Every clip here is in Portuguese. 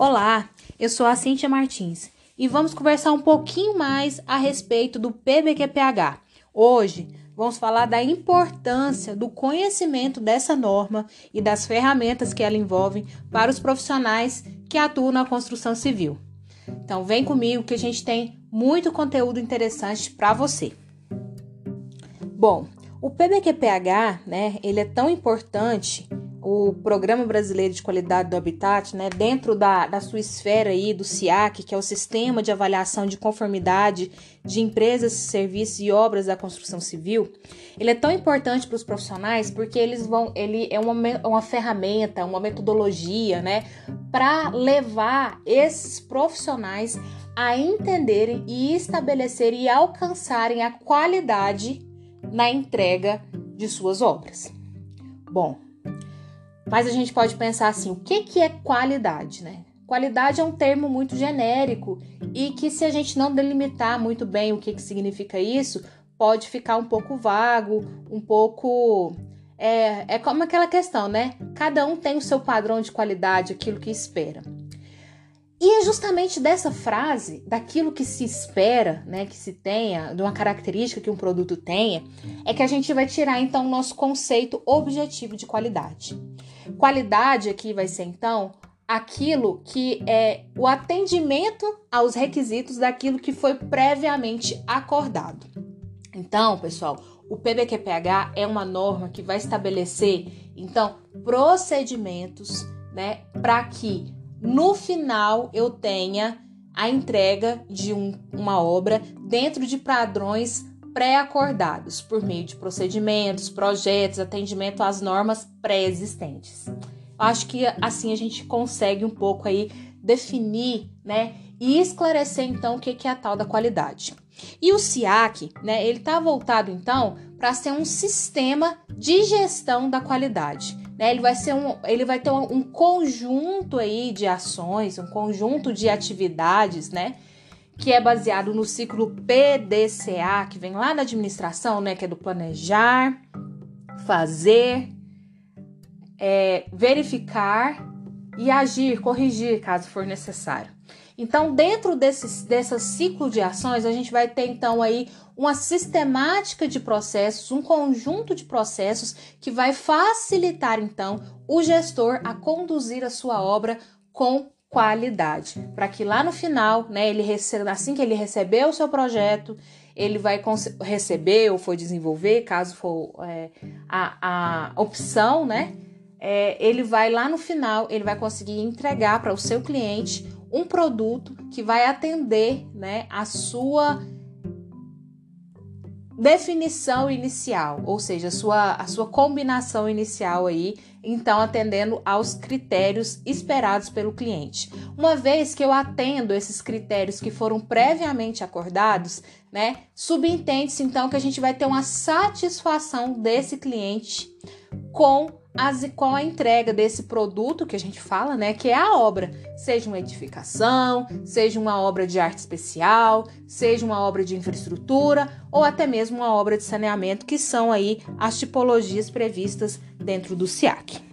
Olá, eu sou a Cíntia Martins e vamos conversar um pouquinho mais a respeito do PBQPH. Hoje vamos falar da importância do conhecimento dessa norma e das ferramentas que ela envolve para os profissionais que atuam na construção civil. Então vem comigo que a gente tem muito conteúdo interessante para você. Bom, o PBQPH, né, ele é tão importante o Programa Brasileiro de Qualidade do Habitat, né, dentro da, da sua esfera aí do SIAC, que é o Sistema de Avaliação de Conformidade de Empresas, Serviços e Obras da Construção Civil, ele é tão importante para os profissionais porque eles vão, ele é uma, uma ferramenta, uma metodologia, né, para levar esses profissionais a entenderem e estabelecerem e alcançarem a qualidade na entrega de suas obras. Bom, mas a gente pode pensar assim: o que, que é qualidade, né? Qualidade é um termo muito genérico e que, se a gente não delimitar muito bem o que, que significa isso, pode ficar um pouco vago, um pouco. É, é como aquela questão, né? Cada um tem o seu padrão de qualidade, aquilo que espera. E é justamente dessa frase, daquilo que se espera, né, que se tenha, de uma característica que um produto tenha, é que a gente vai tirar então o nosso conceito objetivo de qualidade. Qualidade aqui vai ser então aquilo que é o atendimento aos requisitos daquilo que foi previamente acordado. Então, pessoal, o PBQPH é uma norma que vai estabelecer então procedimentos, né, para que no final eu tenha a entrega de um, uma obra dentro de padrões pré-acordados por meio de procedimentos, projetos, atendimento às normas pré-existentes. Acho que assim a gente consegue um pouco aí definir, né, e esclarecer então o que é a tal da qualidade. E o SIAC, né, ele está voltado então para ser um sistema de gestão da qualidade. Né? Ele vai ser um, ele vai ter um, um conjunto aí de ações, um conjunto de atividades, né? Que é baseado no ciclo PDCA, que vem lá da administração, né? Que é do planejar, fazer, é, verificar e agir, corrigir, caso for necessário. Então, dentro desse, desse ciclo de ações, a gente vai ter então aí uma sistemática de processos, um conjunto de processos que vai facilitar então o gestor a conduzir a sua obra com qualidade, para que lá no final, né, ele receba, assim que ele receber o seu projeto, ele vai receber ou for desenvolver, caso for é, a, a opção, né, é, ele vai lá no final, ele vai conseguir entregar para o seu cliente um produto que vai atender né, a sua definição inicial, ou seja, a sua, a sua combinação inicial aí, então atendendo aos critérios esperados pelo cliente. Uma vez que eu atendo esses critérios que foram previamente acordados, né, subentende-se então que a gente vai ter uma satisfação desse cliente com as, com a entrega desse produto que a gente fala, né, que é a obra, seja uma edificação, seja uma obra de arte especial, seja uma obra de infraestrutura ou até mesmo uma obra de saneamento, que são aí as tipologias previstas dentro do SIAC.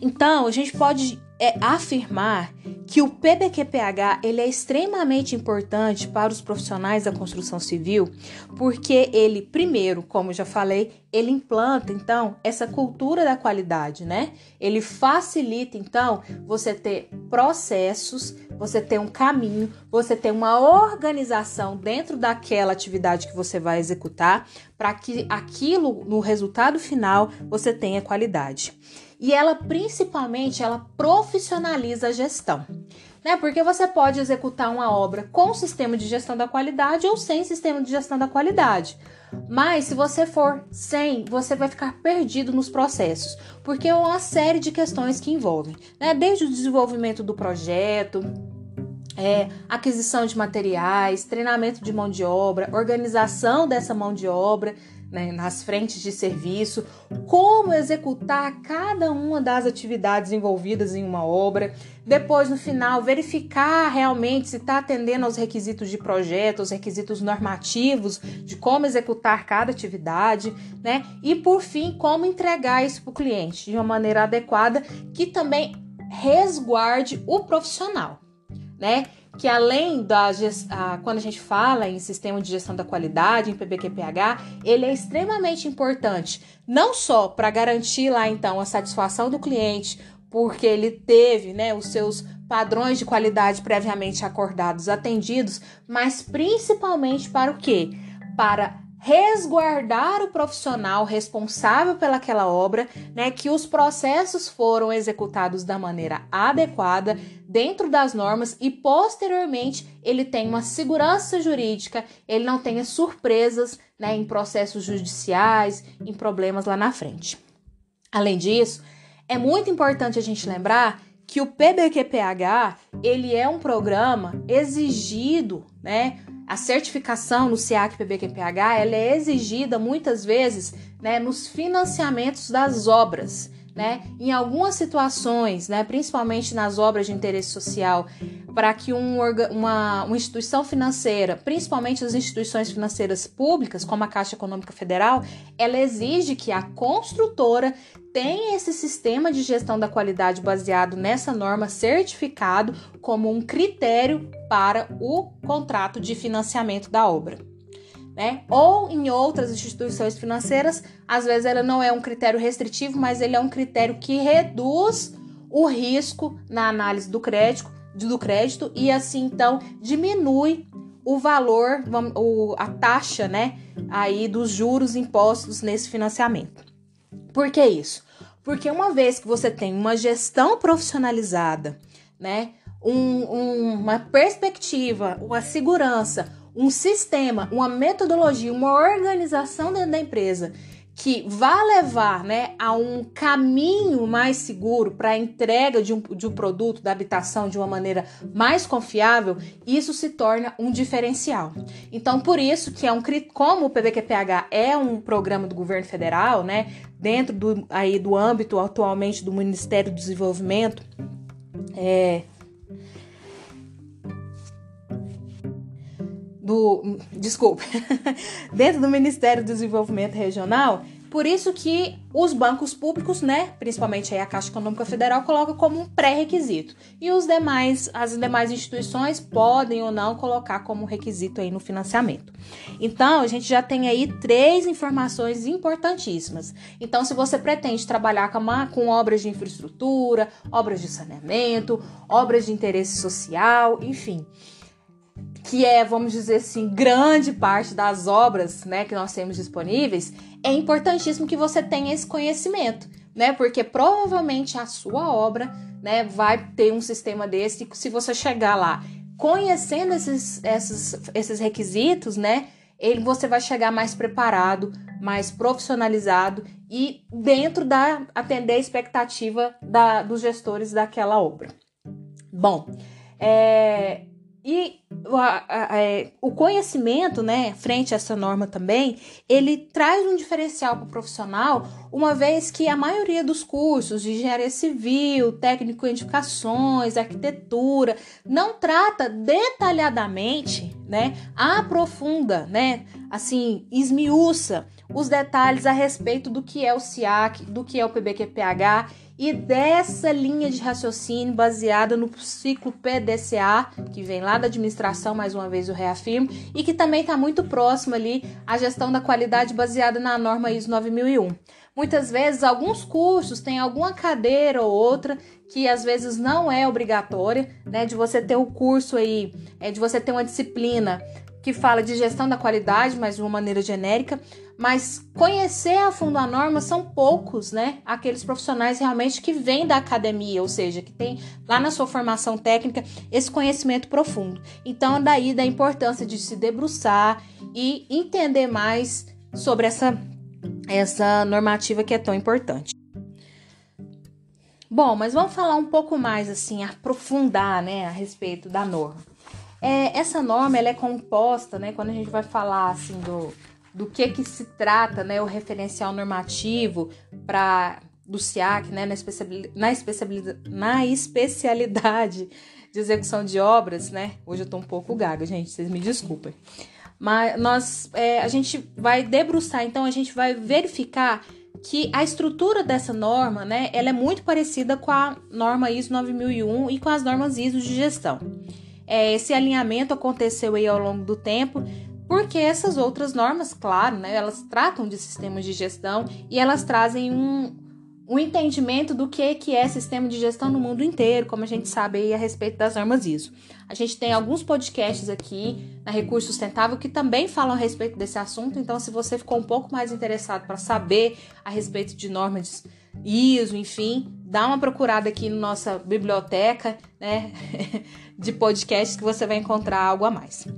Então, a gente pode é, afirmar que o PBQPH ele é extremamente importante para os profissionais da construção civil, porque ele, primeiro, como já falei, ele implanta então essa cultura da qualidade, né? Ele facilita então você ter processos, você ter um caminho, você ter uma organização dentro daquela atividade que você vai executar, para que aquilo no resultado final você tenha qualidade. E ela principalmente ela profissionaliza a gestão né? Porque você pode executar uma obra com sistema de gestão da qualidade ou sem sistema de gestão da qualidade. Mas se você for sem, você vai ficar perdido nos processos, porque é uma série de questões que envolvem, né? Desde o desenvolvimento do projeto, é, aquisição de materiais, treinamento de mão de obra, organização dessa mão de obra, né, nas frentes de serviço, como executar cada uma das atividades envolvidas em uma obra, depois no final verificar realmente se está atendendo aos requisitos de projeto, aos requisitos normativos de como executar cada atividade, né? E por fim, como entregar isso para o cliente de uma maneira adequada, que também resguarde o profissional, né? Que além da quando a gente fala em sistema de gestão da qualidade, em PBQPH, ele é extremamente importante, não só para garantir lá então a satisfação do cliente, porque ele teve, né, os seus padrões de qualidade previamente acordados atendidos, mas principalmente para o quê? Para resguardar o profissional responsável pelaquela obra, né, que os processos foram executados da maneira adequada, dentro das normas e posteriormente ele tem uma segurança jurídica, ele não tenha surpresas, né, em processos judiciais, em problemas lá na frente. Além disso, é muito importante a gente lembrar que o PBQPH, ele é um programa exigido, né? A certificação no SEAC PBQPH, ela é exigida muitas vezes, né, nos financiamentos das obras né? Em algumas situações, né, principalmente nas obras de interesse social, para que um, uma, uma instituição financeira, principalmente as instituições financeiras públicas, como a Caixa Econômica Federal, ela exige que a construtora tenha esse sistema de gestão da qualidade baseado nessa norma certificado como um critério para o contrato de financiamento da obra né? Ou em outras instituições financeiras, às vezes ela não é um critério restritivo, mas ele é um critério que reduz o risco na análise do crédito, do crédito e assim então diminui o valor, a taxa, né, aí dos juros impostos nesse financiamento. Por que isso? Porque uma vez que você tem uma gestão profissionalizada, né, um, um, uma perspectiva, uma segurança, um sistema, uma metodologia, uma organização dentro da empresa que vá levar né, a um caminho mais seguro para a entrega de um, de um produto da habitação de uma maneira mais confiável, isso se torna um diferencial. Então, por isso que é um como o PBQPH é um programa do governo federal, né, dentro do, aí, do âmbito atualmente do Ministério do Desenvolvimento, é, do, desculpe, dentro do Ministério do Desenvolvimento Regional, por isso que os bancos públicos, né, principalmente a Caixa Econômica Federal, coloca como um pré-requisito. E os demais, as demais instituições podem ou não colocar como requisito aí no financiamento. Então, a gente já tem aí três informações importantíssimas. Então, se você pretende trabalhar com, uma, com obras de infraestrutura, obras de saneamento, obras de interesse social, enfim, que é, vamos dizer assim, grande parte das obras, né, que nós temos disponíveis, é importantíssimo que você tenha esse conhecimento, né? Porque provavelmente a sua obra, né, vai ter um sistema desse e se você chegar lá conhecendo esses, esses, esses requisitos, né, ele, você vai chegar mais preparado, mais profissionalizado e dentro da atender a expectativa da, dos gestores daquela obra. Bom, é, e é, o conhecimento, né, frente a essa norma também, ele traz um diferencial para o profissional, uma vez que a maioria dos cursos de engenharia civil, técnico em edificações, arquitetura, não trata detalhadamente, né, aprofunda, né, assim, esmiuça os detalhes a respeito do que é o SIAC, do que é o PBQPH e dessa linha de raciocínio baseada no ciclo PDCA, que vem lá da administração, mais uma vez eu reafirmo, e que também está muito próximo ali à gestão da qualidade baseada na norma ISO 9001. Muitas vezes, alguns cursos têm alguma cadeira ou outra que às vezes não é obrigatória, né? De você ter um curso aí, é de você ter uma disciplina que fala de gestão da qualidade, mas de uma maneira genérica, mas conhecer a fundo a norma são poucos, né? Aqueles profissionais realmente que vêm da academia, ou seja, que tem lá na sua formação técnica esse conhecimento profundo. Então, daí da importância de se debruçar e entender mais sobre essa essa normativa que é tão importante. Bom, mas vamos falar um pouco mais assim, aprofundar, né, a respeito da norma. É, essa norma ela é composta, né, quando a gente vai falar assim do, do que que se trata, né, o referencial normativo para do SIAC, né, na, especialidade, na, especialidade, de execução de obras, né? Hoje eu tô um pouco gaga, gente, vocês me desculpem. Mas nós, é, a gente vai debruçar, então a gente vai verificar que a estrutura dessa norma, né, ela é muito parecida com a norma ISO 9001 e com as normas ISO de gestão. É, esse alinhamento aconteceu aí ao longo do tempo, porque essas outras normas, claro, né, elas tratam de sistemas de gestão e elas trazem um, um entendimento do que, que é sistema de gestão no mundo inteiro, como a gente sabe aí a respeito das normas ISO. A gente tem alguns podcasts aqui na Recurso Sustentável que também falam a respeito desse assunto, então se você ficou um pouco mais interessado para saber a respeito de normas ISO, enfim, dá uma procurada aqui na nossa biblioteca, né, de podcasts que você vai encontrar algo a mais.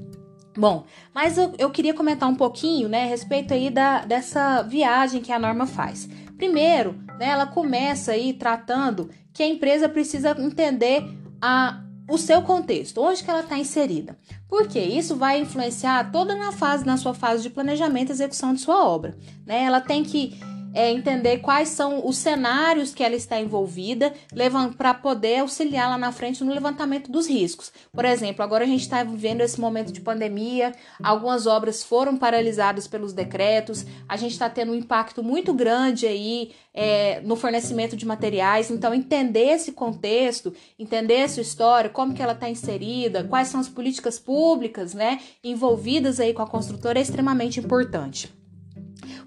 Bom, mas eu, eu queria comentar um pouquinho, né, a respeito aí da, dessa viagem que a norma faz. Primeiro, né, ela começa aí tratando que a empresa precisa entender a, o seu contexto, onde que ela está inserida. Porque isso vai influenciar toda na fase, na sua fase de planejamento e execução de sua obra. Né? Ela tem que é, entender quais são os cenários que ela está envolvida, para poder auxiliar lá na frente no levantamento dos riscos. Por exemplo, agora a gente está vivendo esse momento de pandemia, algumas obras foram paralisadas pelos decretos, a gente está tendo um impacto muito grande aí é, no fornecimento de materiais. Então, entender esse contexto, entender essa história, como que ela está inserida, quais são as políticas públicas, né, envolvidas aí com a construtora é extremamente importante.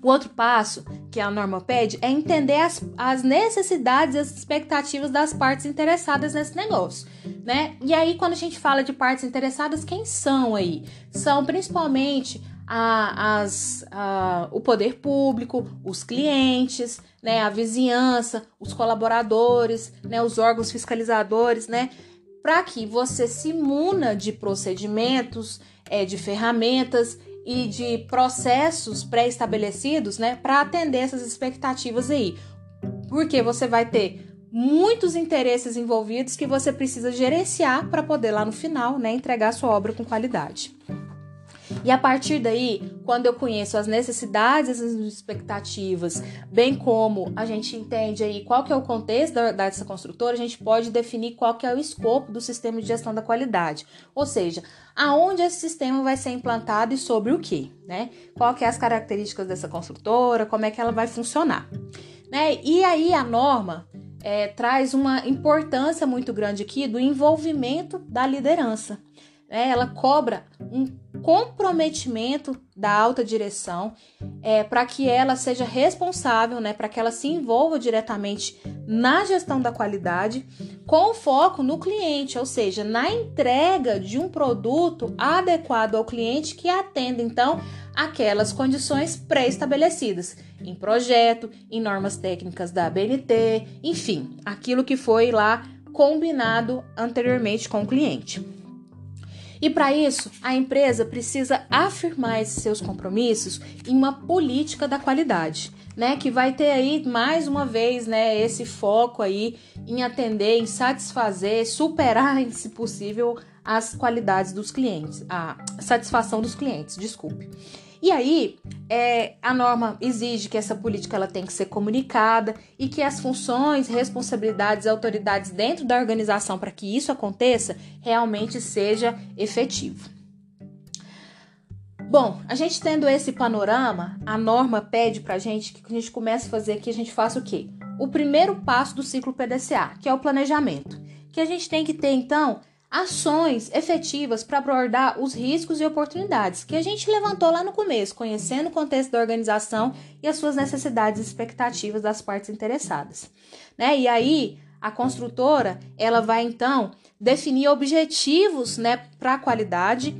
O outro passo que a norma pede é entender as, as necessidades e as expectativas das partes interessadas nesse negócio, né? E aí, quando a gente fala de partes interessadas, quem são aí? São principalmente a, as, a, o poder público, os clientes, né, a vizinhança, os colaboradores, né, os órgãos fiscalizadores, né, para que você se muna de procedimentos, é, de ferramentas e de processos pré-estabelecidos, né, para atender essas expectativas aí. Porque você vai ter muitos interesses envolvidos que você precisa gerenciar para poder lá no final, né, entregar sua obra com qualidade. E a partir daí, quando eu conheço as necessidades, as expectativas, bem como a gente entende aí qual que é o contexto da, dessa construtora, a gente pode definir qual que é o escopo do sistema de gestão da qualidade. Ou seja, aonde esse sistema vai ser implantado e sobre o que, né? Qual que é as características dessa construtora, como é que ela vai funcionar. Né? E aí a norma é, traz uma importância muito grande aqui do envolvimento da liderança. Né? Ela cobra um comprometimento da alta direção é, para que ela seja responsável, né, para que ela se envolva diretamente na gestão da qualidade, com foco no cliente, ou seja, na entrega de um produto adequado ao cliente que atenda então aquelas condições pré-estabelecidas em projeto, em normas técnicas da ABNT, enfim, aquilo que foi lá combinado anteriormente com o cliente. E para isso, a empresa precisa afirmar esses seus compromissos em uma política da qualidade, né, que vai ter aí mais uma vez, né, esse foco aí em atender, em satisfazer, superar, se possível, as qualidades dos clientes, a satisfação dos clientes, desculpe. E aí, é, a norma exige que essa política ela tem que ser comunicada e que as funções, responsabilidades e autoridades dentro da organização para que isso aconteça realmente seja efetivo. Bom, a gente tendo esse panorama, a norma pede para a gente que a gente comece a fazer aqui, a gente faça o quê? O primeiro passo do ciclo PDCA, que é o planejamento. Que a gente tem que ter, então, ações efetivas para abordar os riscos e oportunidades que a gente levantou lá no começo, conhecendo o contexto da organização e as suas necessidades e expectativas das partes interessadas. Né? E aí, a construtora ela vai então definir objetivos né, para a qualidade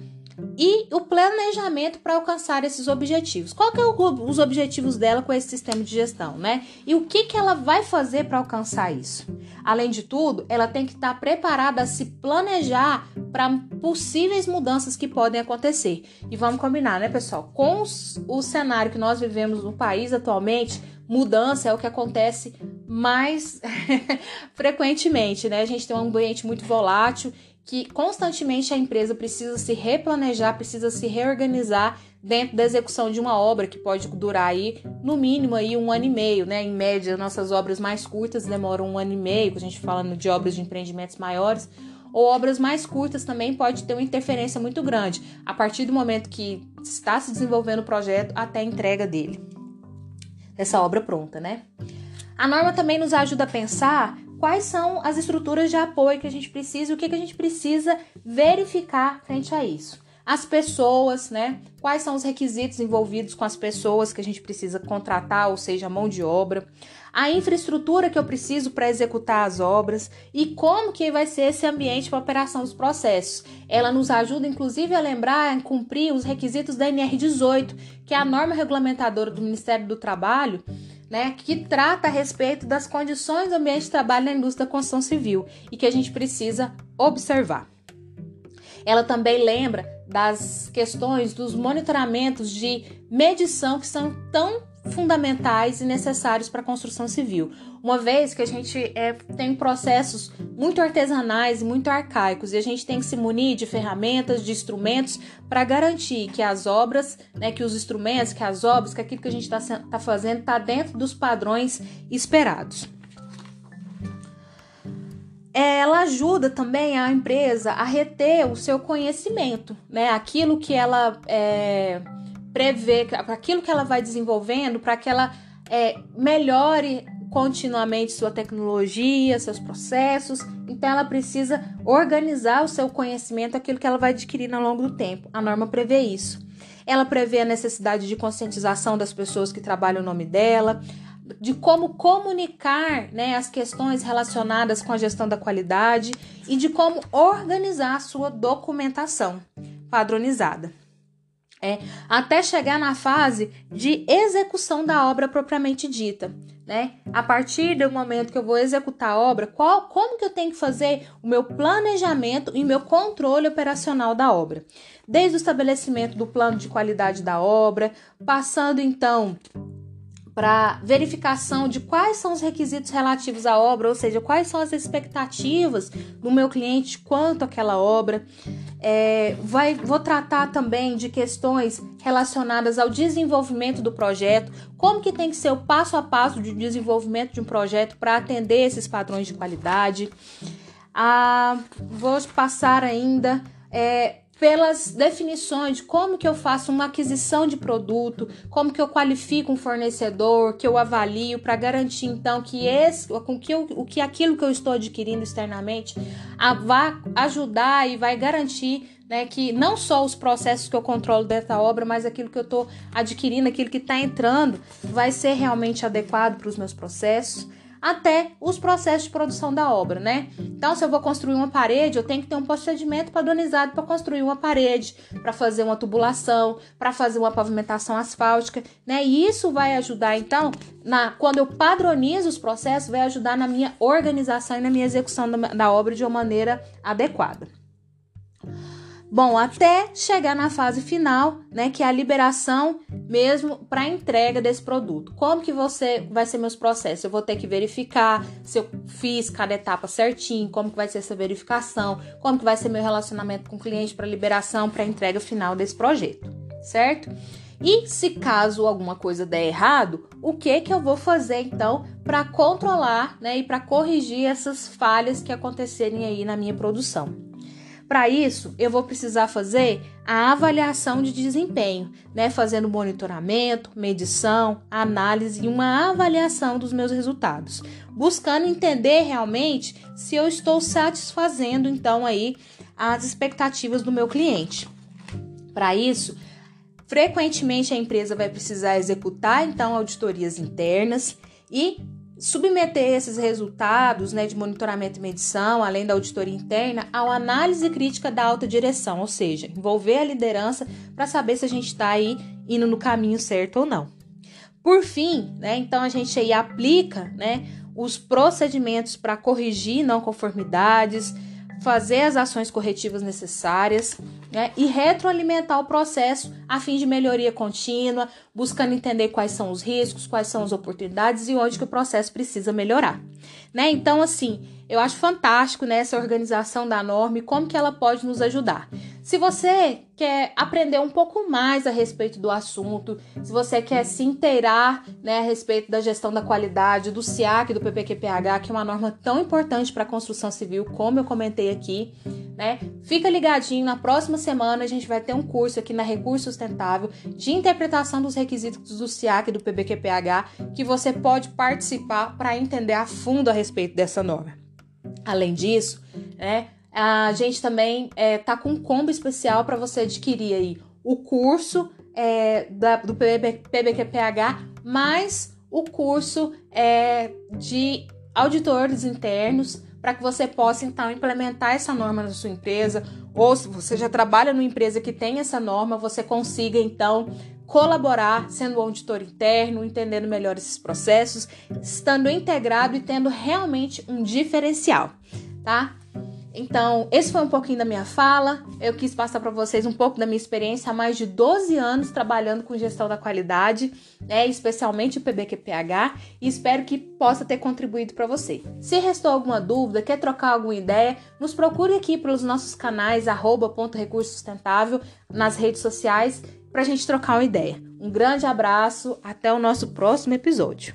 e o planejamento para alcançar esses objetivos. Qual que é o, os objetivos dela com esse sistema de gestão, né? E o que, que ela vai fazer para alcançar isso? Além de tudo, ela tem que estar tá preparada a se planejar para possíveis mudanças que podem acontecer. E vamos combinar, né, pessoal? Com os, o cenário que nós vivemos no país atualmente, mudança é o que acontece mais frequentemente, né? A gente tem um ambiente muito volátil que constantemente a empresa precisa se replanejar, precisa se reorganizar dentro da execução de uma obra que pode durar aí no mínimo aí um ano e meio, né? Em média, nossas obras mais curtas demoram um ano e meio, quando a gente fala de obras de empreendimentos maiores, ou obras mais curtas também pode ter uma interferência muito grande a partir do momento que está se desenvolvendo o projeto até a entrega dele. essa obra pronta, né? A norma também nos ajuda a pensar quais são as estruturas de apoio que a gente precisa o que, que a gente precisa verificar frente a isso as pessoas, né? Quais são os requisitos envolvidos com as pessoas que a gente precisa contratar, ou seja, mão de obra, a infraestrutura que eu preciso para executar as obras e como que vai ser esse ambiente para operação dos processos. Ela nos ajuda inclusive a lembrar e cumprir os requisitos da NR18, que é a norma regulamentadora do Ministério do Trabalho, né, que trata a respeito das condições do ambiente de trabalho na indústria da construção civil e que a gente precisa observar. Ela também lembra das questões dos monitoramentos de medição que são tão fundamentais e necessários para a construção civil. Uma vez que a gente é, tem processos muito artesanais e muito arcaicos e a gente tem que se munir de ferramentas, de instrumentos para garantir que as obras, né, que os instrumentos, que as obras, que aquilo que a gente está tá fazendo está dentro dos padrões esperados ela ajuda também a empresa a reter o seu conhecimento, né? Aquilo que ela é, prevê, aquilo que ela vai desenvolvendo, para que ela é, melhore continuamente sua tecnologia, seus processos. Então, ela precisa organizar o seu conhecimento, aquilo que ela vai adquirindo ao longo do tempo. A norma prevê isso. Ela prevê a necessidade de conscientização das pessoas que trabalham o nome dela, de como comunicar né, as questões relacionadas com a gestão da qualidade e de como organizar a sua documentação padronizada. É, até chegar na fase de execução da obra propriamente dita. Né? A partir do momento que eu vou executar a obra, qual, como que eu tenho que fazer o meu planejamento e meu controle operacional da obra? Desde o estabelecimento do plano de qualidade da obra, passando então para verificação de quais são os requisitos relativos à obra, ou seja, quais são as expectativas do meu cliente quanto àquela obra. É, vai, vou tratar também de questões relacionadas ao desenvolvimento do projeto, como que tem que ser o passo a passo de desenvolvimento de um projeto para atender esses padrões de qualidade. Ah, vou passar ainda é, pelas definições de como que eu faço uma aquisição de produto, como que eu qualifico um fornecedor, que eu avalio para garantir então que esse, com que o que aquilo que eu estou adquirindo externamente a, vai ajudar e vai garantir né, que não só os processos que eu controlo dessa obra, mas aquilo que eu estou adquirindo, aquilo que está entrando, vai ser realmente adequado para os meus processos até os processos de produção da obra, né? Então, se eu vou construir uma parede, eu tenho que ter um procedimento padronizado para construir uma parede, para fazer uma tubulação, para fazer uma pavimentação asfáltica, né? E isso vai ajudar, então, na, quando eu padronizo os processos, vai ajudar na minha organização e na minha execução da, da obra de uma maneira adequada. Bom, até chegar na fase final, né, que é a liberação mesmo para entrega desse produto. Como que você vai ser meus processos? Eu vou ter que verificar se eu fiz cada etapa certinho, como que vai ser essa verificação, como que vai ser meu relacionamento com o cliente para liberação, para entrega final desse projeto, certo? E se caso alguma coisa der errado, o que que eu vou fazer então para controlar, né, e para corrigir essas falhas que acontecerem aí na minha produção? Para isso, eu vou precisar fazer a avaliação de desempenho, né? Fazendo monitoramento, medição, análise e uma avaliação dos meus resultados, buscando entender realmente se eu estou satisfazendo então aí as expectativas do meu cliente. Para isso, frequentemente a empresa vai precisar executar então auditorias internas e submeter esses resultados né, de monitoramento e medição, além da auditoria interna, ao análise crítica da alta direção, ou seja, envolver a liderança para saber se a gente está aí indo no caminho certo ou não. Por fim, né, então a gente aí aplica né, os procedimentos para corrigir não conformidades, fazer as ações corretivas necessárias né, e retroalimentar o processo a fim de melhoria contínua, buscando entender quais são os riscos, quais são as oportunidades e onde que o processo precisa melhorar. Né? Então, assim, eu acho fantástico né, essa organização da norma e como que ela pode nos ajudar. Se você quer aprender um pouco mais a respeito do assunto, se você quer se inteirar né, a respeito da gestão da qualidade, do SIAC, do PPQPH, que é uma norma tão importante para a construção civil, como eu comentei aqui, né? Fica ligadinho, na próxima semana a gente vai ter um curso aqui na Recurso Sustentável de interpretação dos requisitos do SIAC e do PBQPH que você pode participar para entender a fundo a respeito dessa norma. Além disso, né, a gente também é, tá com um combo especial para você adquirir aí o curso é, da, do PB, PBQPH mais o curso é, de auditores internos para que você possa então implementar essa norma na sua empresa, ou se você já trabalha numa empresa que tem essa norma, você consiga então colaborar sendo auditor interno, entendendo melhor esses processos, estando integrado e tendo realmente um diferencial, tá? Então, esse foi um pouquinho da minha fala. Eu quis passar para vocês um pouco da minha experiência há mais de 12 anos trabalhando com gestão da qualidade, né, especialmente o PBQPH, e espero que possa ter contribuído para você. Se restou alguma dúvida, quer trocar alguma ideia, nos procure aqui pelos nossos canais @recurso sustentável nas redes sociais para a gente trocar uma ideia. Um grande abraço, até o nosso próximo episódio.